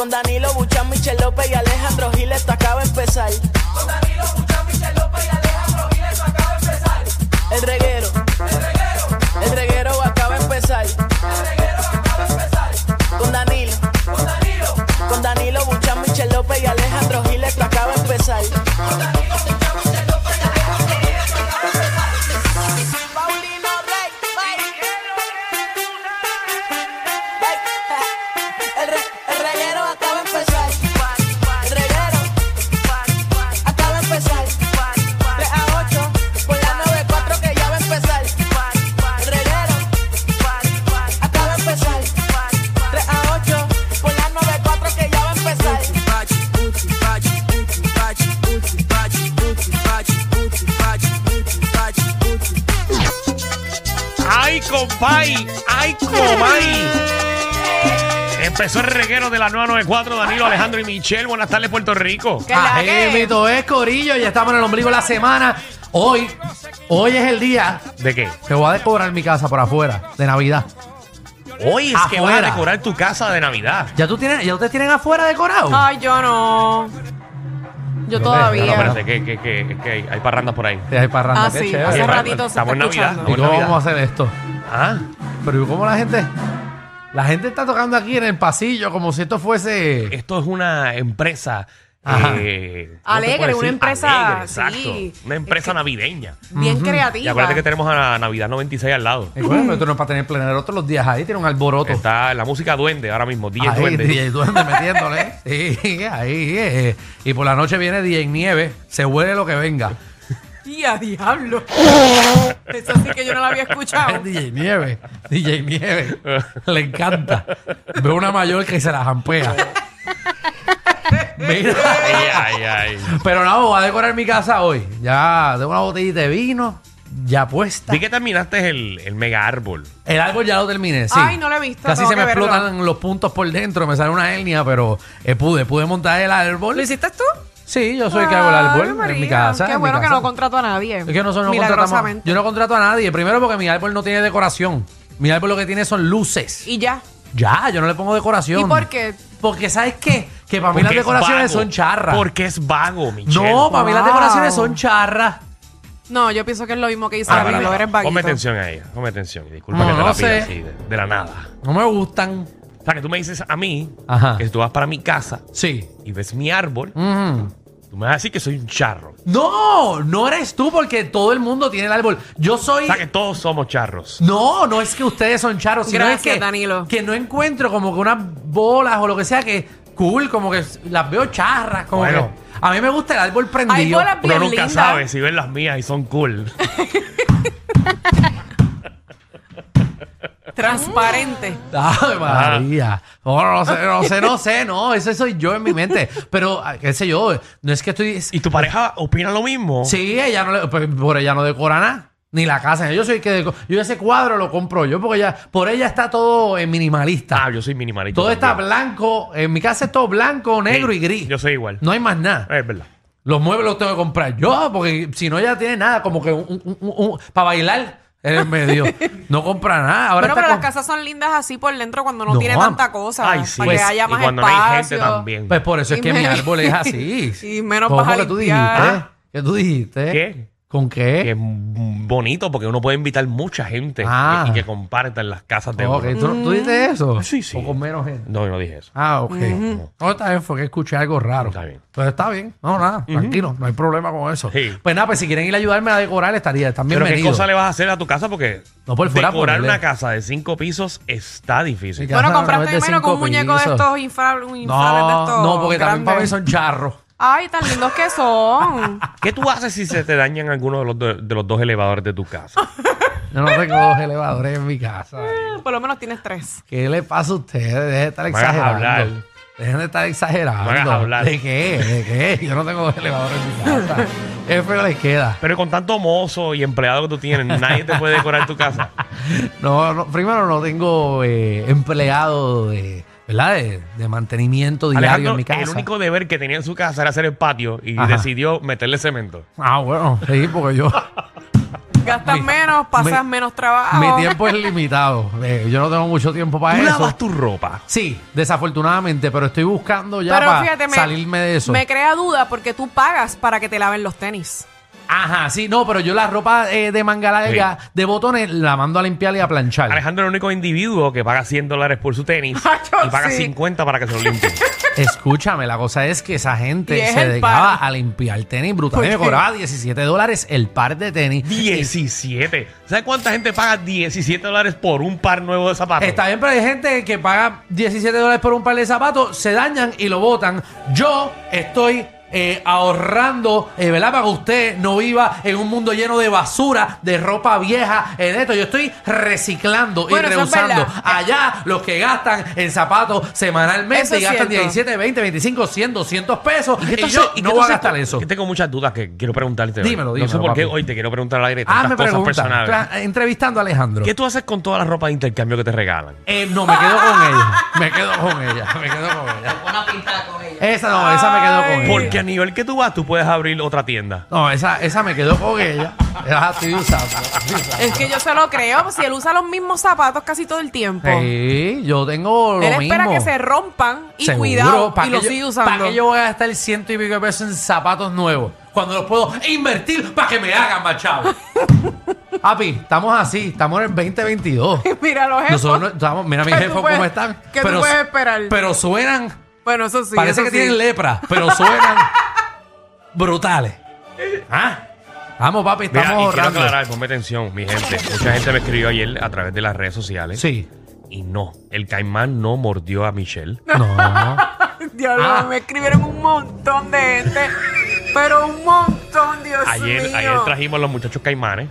Con Danilo Buchan, Michel López y Alejandro Giles, esto acaba de empezar. ¡Ay, compay! ¡Ay, comay! Empezó el reguero de la 994, Danilo, Alejandro y Michelle. Buenas tardes, Puerto Rico. ¿Qué la Ajé, que? mito es Corillo, ya estamos en el ombligo de la semana. Hoy, hoy es el día ¿De qué? que voy a decorar mi casa por afuera, de Navidad. Hoy es que vas a Afuera. decorar tu casa de Navidad. ¿Ya tú tienes, ya ustedes tienen afuera decorado? Ay, yo no. Yo Yo No, todavía. espérate, que, que, que, que hay, hay parrandas por ahí. Sí, hay parranda, Ah, qué sí, chévere. hace ratito se estamos está en Navidad, escuchando. ¿Y cómo vamos a hacer esto? Ah, Pero ¿y cómo la gente? La gente está tocando aquí en el pasillo como si esto fuese... esto es una empresa. Ajá. eh, ¿cómo te Alegre, puedo una decir? empresa, Alegre, exacto. sí. Una empresa navideña. Bien creativa. Y acuérdate que tenemos a Navidad 96 al lado. Eh, bueno, pero esto no es para tener plenero todos los días ahí, tiene un alboroto. Está la música duende ahora mismo, DJ Ahí, duende. DJ Duende metiéndole. Sí, ahí. eh. Y por la noche viene DJ Nieve, se huele lo que venga. ¡Y a diablo! Eso sí que yo no lo había escuchado. DJ Nieve, DJ Nieve. Le encanta. Ve una mayor que se la jampea. Mira. Ay, ay, ay. Pero no, voy a decorar mi casa hoy. Ya tengo una botellita de vino ya puesta. Vi que terminaste el, el mega árbol. El árbol ya lo terminé, sí. Ay, no lo he visto, Casi tengo se me que verlo. explotan los puntos por dentro, me sale una hernia, pero eh, pude, pude montar el árbol. ¿Lo hiciste tú? Sí, yo soy el que hago el árbol en mi casa. Qué en mi bueno que casa. no contrato a nadie. Es que nosotros no contratamos. Milagrosamente. Yo no contrato a nadie. Primero porque mi árbol no tiene decoración. Mi árbol lo que tiene son luces. Y ya. Ya, yo no le pongo decoración. ¿Y por qué? Porque ¿sabes qué? Que para mí las Porque es decoraciones vago. son charras. Porque es vago, Michelle. No, para mí las Wow. decoraciones son charras. No, yo pienso que es lo mismo que dice Ah, Danilo, espérate. eres vaguito. Ponme atención a ella, ponme atención. Y disculpa No, que te no la pida sé. así, de, de la nada. No me gustan. O sea, que tú me dices a mí Ajá. que si tú vas para mi casa Sí. y ves mi árbol, Mm. Tú me vas a decir que soy un charro. No, no eres tú porque todo el mundo tiene el árbol. Yo soy... O sea, que todos somos charros. No, no es que ustedes son charros, sino Gracias, es que, Danilo. que no encuentro como que unas bolas o lo que sea que cool, como que las veo charras, como Bueno. que a mí me gusta el árbol Hay prendido. Uno bien nunca lindas. sabe si ven las mías y son cool. Transparente. María. No, no sé, no sé, no sé, no, ese soy yo en mi mente. Pero, ah, qué sé yo, no es que estoy... ¿Y tu pareja opina lo mismo? Sí, ella no le, pues, por ella no decora nada. Ni la casa. Yo soy el que deco- Yo ese cuadro lo compro yo porque ella, por ella está todo en minimalista. Ah, yo soy minimalista. todo está también. blanco. En mi casa es todo blanco, negro Sí, y gris. Yo soy igual. No hay más nada. Es verdad. Los muebles los tengo que comprar yo, porque si no ella tiene nada, como que para bailar en el medio. no compra nada. Ahora Bueno, pero las casas son lindas así por dentro cuando no, No, tiene tanta cosa. Ay, sí. Para que Pues, haya y más cuando no hay espacio. gente también. Pues por eso es Y que mi árbol es así. Y menos ¿Cómo vas a que tú dijiste? ¿Qué tú dijiste? ¿Qué? ¿Con qué? Que es mm, bonito porque uno puede invitar mucha gente Ah. y que compartan las casas de Ok, uno. ¿Tú, tú dijiste eso? Sí, sí. O con menos gente. No, yo no dije eso. Ah, ok. No, está bien, fue que escuché algo raro. Está bien. Pues está bien. No, nada, tranquilo, no hay problema con eso. Sí. Pues nada, pues si quieren ir a ayudarme a decorar, estaría, están Pero ¿qué cosa le vas a hacer a tu casa? Porque No, por fuera, decorar una casa de cinco pisos está difícil. Sí, Bueno, no compraste es de primero con un cinco muñeco de pisos. estos inflables, un inflable de No, estos no, porque también para mí grandes. son charros. Ay, tan lindos que son. ¿Qué tú haces si se te dañan alguno de los, do- de los dos elevadores de tu casa? Yo no tengo dos elevadores en mi casa. Por lo menos tienes tres. ¿Qué le pasa a ustedes? Dejen de estar hagas exagerando. hablar. Dejen de estar exagerando. No hagas hablar. ¿De qué? ¿De qué? Yo no tengo dos elevadores en mi casa. Qué feo les queda. Pero con tanto mozo y empleado que tú tienes, nadie te puede decorar tu casa. No, no, primero no tengo eh, empleado de, ¿verdad? De, de mantenimiento diario Alejandro, en mi casa. el único deber que tenía en su casa era hacer el patio y Ajá. decidió meterle cemento. Ah, bueno, sí, porque yo. Gastas Mi- menos, pasas mi- menos trabajo. Mi tiempo es limitado. Eh, yo no tengo mucho tiempo para ¿Tú eso. lavas tu ropa? Sí, desafortunadamente, pero estoy buscando ya Pero para fíjate, me, salirme de eso. me crea duda porque tú pagas para que te laven los tenis. Ajá, sí, no, pero yo la ropa eh, de manga larga, de botones, la mando a limpiar y a planchar. Alejandro es el único individuo que paga 100 dólares por su tenis y paga sí. 50 para que se lo limpie. Escúchame, la cosa es que esa Y gente es se el dedicaba par. a limpiar tenis brutal. ¿Por Me qué? cobraba 17 dólares el par de tenis. 17. ¿Sabes cuánta gente paga 17 dólares por un par nuevo de zapatos? Está bien, pero hay gente que paga 17 dólares por un par de zapatos, se dañan y lo botan. Yo estoy eh, ahorrando, eh, ¿verdad? Para que usted no viva en un mundo lleno de basura, de ropa vieja, en esto. Yo estoy reciclando Bueno, y reusando. verdad. Allá, los que gastan en zapatos semanalmente Eso y gastan cierto. 17, 20, 25, 100, 200 pesos. Y, ¿Qué tú yo y qué no voy a gastar eso. que tengo muchas dudas que quiero preguntarte. hoy. Dímelo, No sé dímelo, por qué hoy te quiero preguntar al aire Ah, me cosas personales. Cla- Entrevistando a Alejandro. ¿Qué tú haces con toda la ropa de intercambio que te regalan? Eh, no, me quedo con ella. Me quedo con ella. Me quedo con ella. Una pintada con ella. Esa no, esa me quedo con ella. Porque a nivel que tú vas, tú puedes abrir otra tienda. No, esa, esa me quedó con ella. Esa estoy usando. Es que yo se lo creo, pues, si él usa los mismos zapatos casi todo el tiempo. Sí, yo tengo lo él mismo. espera que se rompan y Seguro, cuidado ¿pa' y lo yo- sigue ¿Para usando. qué yo voy a gastar ciento y pico de pesos en zapatos nuevos? Cuando los puedo invertir para que me hagan más chavo. Papi, estamos así, estamos en el 2022. Mira los jefos. Nosotros no- estamos, mira mis ¿Qué tú jefos puedes- cómo están. qué tú puedes esperar? Pero suenan, Bueno, eso sí. parece eso que sí. tienen lepra, pero suenan brutales. ¿Ah? Vamos, papi, Mira, estamos y quiero ahorrando. aclarar, ponme atención, mi gente. Mucha gente me escribió ayer a través de las redes sociales. Sí. Y no, el caimán no mordió a Michelle. No. Diablo, Ah. me escribieron un montón de gente. Pero un montón, Dios Ayer, mío. ayer trajimos los muchachos caimanes.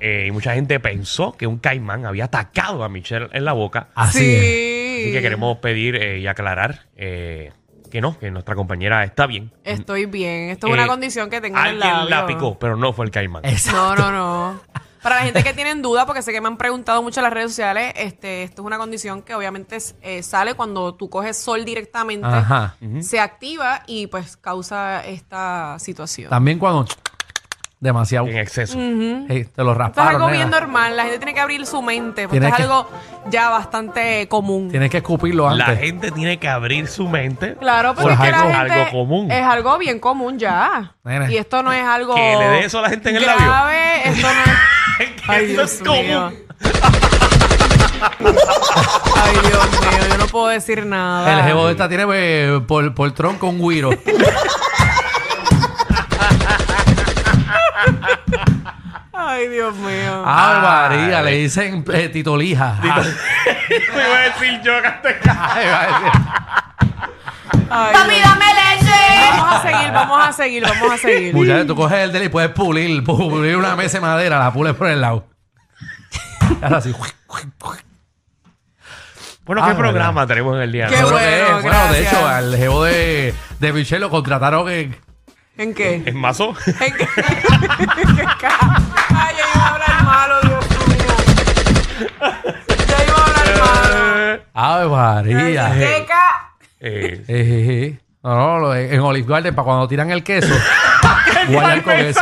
eh, y mucha gente pensó que un caimán había atacado a Michelle en la boca. Así sí. es. Así que queremos pedir eh, y aclarar eh, que no, que nuestra compañera está bien. Estoy bien. Esto es Eh, una condición que tengo en el Alguien la picó, pero no fue el caimán. Exacto. No, no, no. Para la gente que tienen duda, porque sé que me han preguntado mucho en las redes sociales, este, esto es una condición que obviamente eh, sale cuando tú coges sol directamente, Ajá. se activa y pues causa esta situación. También cuando demasiado En exceso. Te lo Esto es rasparon. algo nena. bien normal, la gente tiene que abrir su mente, porque Tienes es que- algo ya bastante común. Tienes que escupirlo antes. La gente tiene que abrir su mente. Claro, pero Pues es que la algo- gente algo común. es algo bien común ya. Y esto no es algo Que le dé eso a la gente en el labio. grave, esto no es Ay, eso Dios es mío. común. Ay, Dios mío, yo no puedo decir nada. El jevo de esta tiene eh, por, por tronco un guiro. Ay, Dios mío. Ah, María, Ay. le dicen eh, Tito Lija. Ah, Me iba a decir yo que hasta- ay, ¡Papi, Dios. dame leche! Vamos a seguir, vamos a seguir, vamos a seguir. Muchachos, tú coges el dedo y puedes pulir, pulir una mesa de madera, la pules por el lado. Ahora sí. Bueno, Ah, ¿qué verdad. programa tenemos en el día de Qué hoy? Que bueno, es. Bueno, de gracias. hecho, al jevo de, de Michelle lo contrataron en. ¿En qué? ¿Es mazo? ¿En qué? Ay, ya Ave María. ¿Qué ca- Eh, Eh, eh, eh. No, no, en Olive Garden, para cuando tiran el queso, guayar con eso.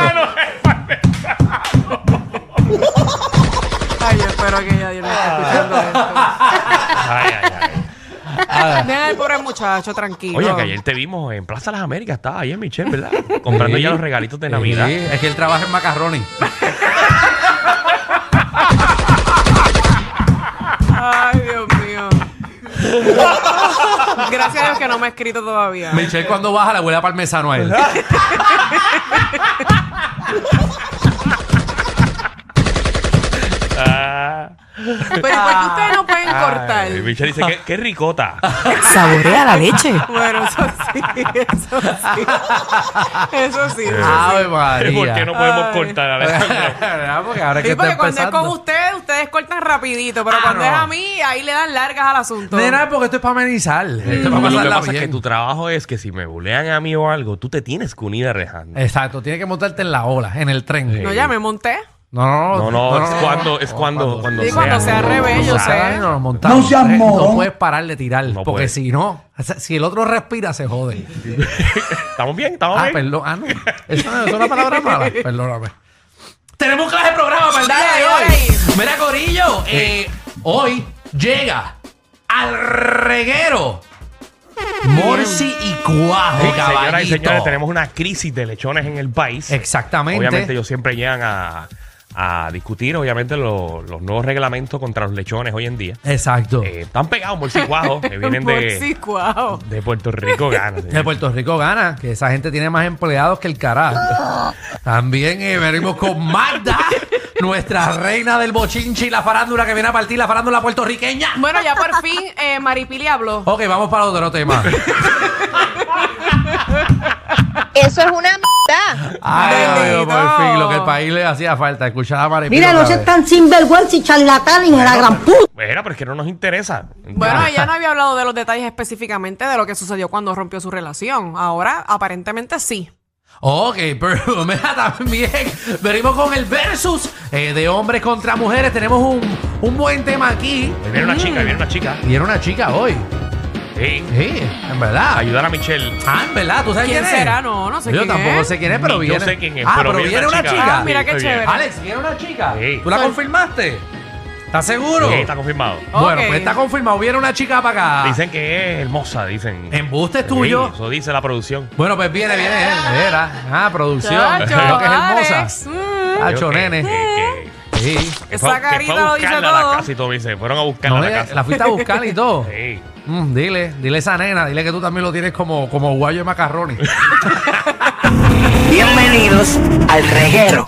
Ay, yo espero que ya Dios no esté escuchando esto. ay, ay, ay. Ah, Deja al pobre muchacho tranquilo. Oye, que ayer te vimos en Plaza Las Américas. Estaba ahí en Michelle, ¿verdad? Comprando Sí. ya los regalitos de Navidad. Sí, es que él trabaja en macarroni. Gracias a Dios que no me ha escrito todavía. Michelle cuando baja le huele a parmesano a él. Ah. Pero ¿y por qué ustedes no pueden cortar? Ay, Michelle dice, ¿qué, qué ricota. Saborea la leche. Bueno, eso sí, eso sí. Eso sí. eso Ave sí. María. ¿Por qué no podemos Ay. cortar, Alejandro? ¿Verdad? Porque ahora es que Sí, está porque cuando es empezando. con ustedes, ustedes cortan rapidito, pero Ah, cuando no. es a mí, ahí le dan largas al asunto. Nena, porque esto es para amenizar. Esto es para Lo que pasarla pasa es que bien. tu trabajo es que si me bulean a mí o algo, tú te tienes que unir a Alejandro. Exacto, tienes que montarte en la ola, en el tren. No, ya me monté. No, no, No, no, es cuando, es cuando, cuando Sí, cuando sea revés, yo sé. sea, nos montamos. No seas No morón. puedes parar de tirar, No porque puedes. si no, o sea, si el otro respira, se jode. ¿Estamos bien? ¿Estamos Ah, bien? perdón. Ah, no. Eso no es una palabra mala. Perdóname. Tenemos clase de programa para el día de hoy. Mira, Corillo, eh, hoy llega al reguero Morsi y Cuajo, Sí, señoras y señores, tenemos una crisis de lechones en el país. Exactamente. Obviamente ellos siempre llegan a, a discutir, obviamente, lo- los nuevos reglamentos contra los lechones hoy en día. Exacto. Eh, están pegados morcicuajos que vienen de, de Puerto Rico, gana. De Puerto Rico gana, que esa gente tiene más empleados que el carajo. También eh, venimos con Magda, nuestra reina del bochinchi y la farándula que viene a partir la farándula puertorriqueña. Bueno, ya por fin eh, Maripili habló. Ok, vamos para otro tema. Eso es una. Ay, Dios mío, por fin, lo que el país le hacía falta, escuchar a Maripili Mira, no otra seas vez. tan sinvergüenza y charlatán, de la gran puta. Era, pero es que no nos interesa. Bueno, ella no había hablado de los detalles específicamente de lo que sucedió cuando rompió su relación. Ahora, aparentemente sí. Ok, pero mira, también venimos con el versus eh, de hombres contra mujeres. Tenemos un, un buen tema aquí. Ahí Viene una chica, ahí viene una chica. Y era una chica hoy. Sí. Sí, en verdad. Ayudar a Michelle. Ah, en verdad, ¿tú sabes quién, ¿Quién es? será? No, no sé Yo quién tampoco es. sé quién es, pero Ni yo viene. sé quién es, ah, pero pero viene viene una chica. chica. Ah, mira qué Sí, chévere. Alex, viene una chica. Sí. ¿Tú la confirmaste? ¿Estás seguro? Sí, está confirmado. Bueno, Ok. pues está confirmado. Viene una chica para acá. Dicen que es hermosa, dicen. Embuste es Sí, tuyo. eso dice la producción. Bueno, pues viene, viene. Mira. Ah, producción. Chacho, Creo que es hermosa. Alex, mm. Tacho, Creo que- nene. Sí. Esa carita lo dice todo. y todo, dice. Fueron a buscarla No, a la casa. la fuiste a buscar y todo. Sí. Mm, dile, dile a esa nena, dile que tú también lo tienes como, como guayo de macarrones. Bienvenidos al reguero.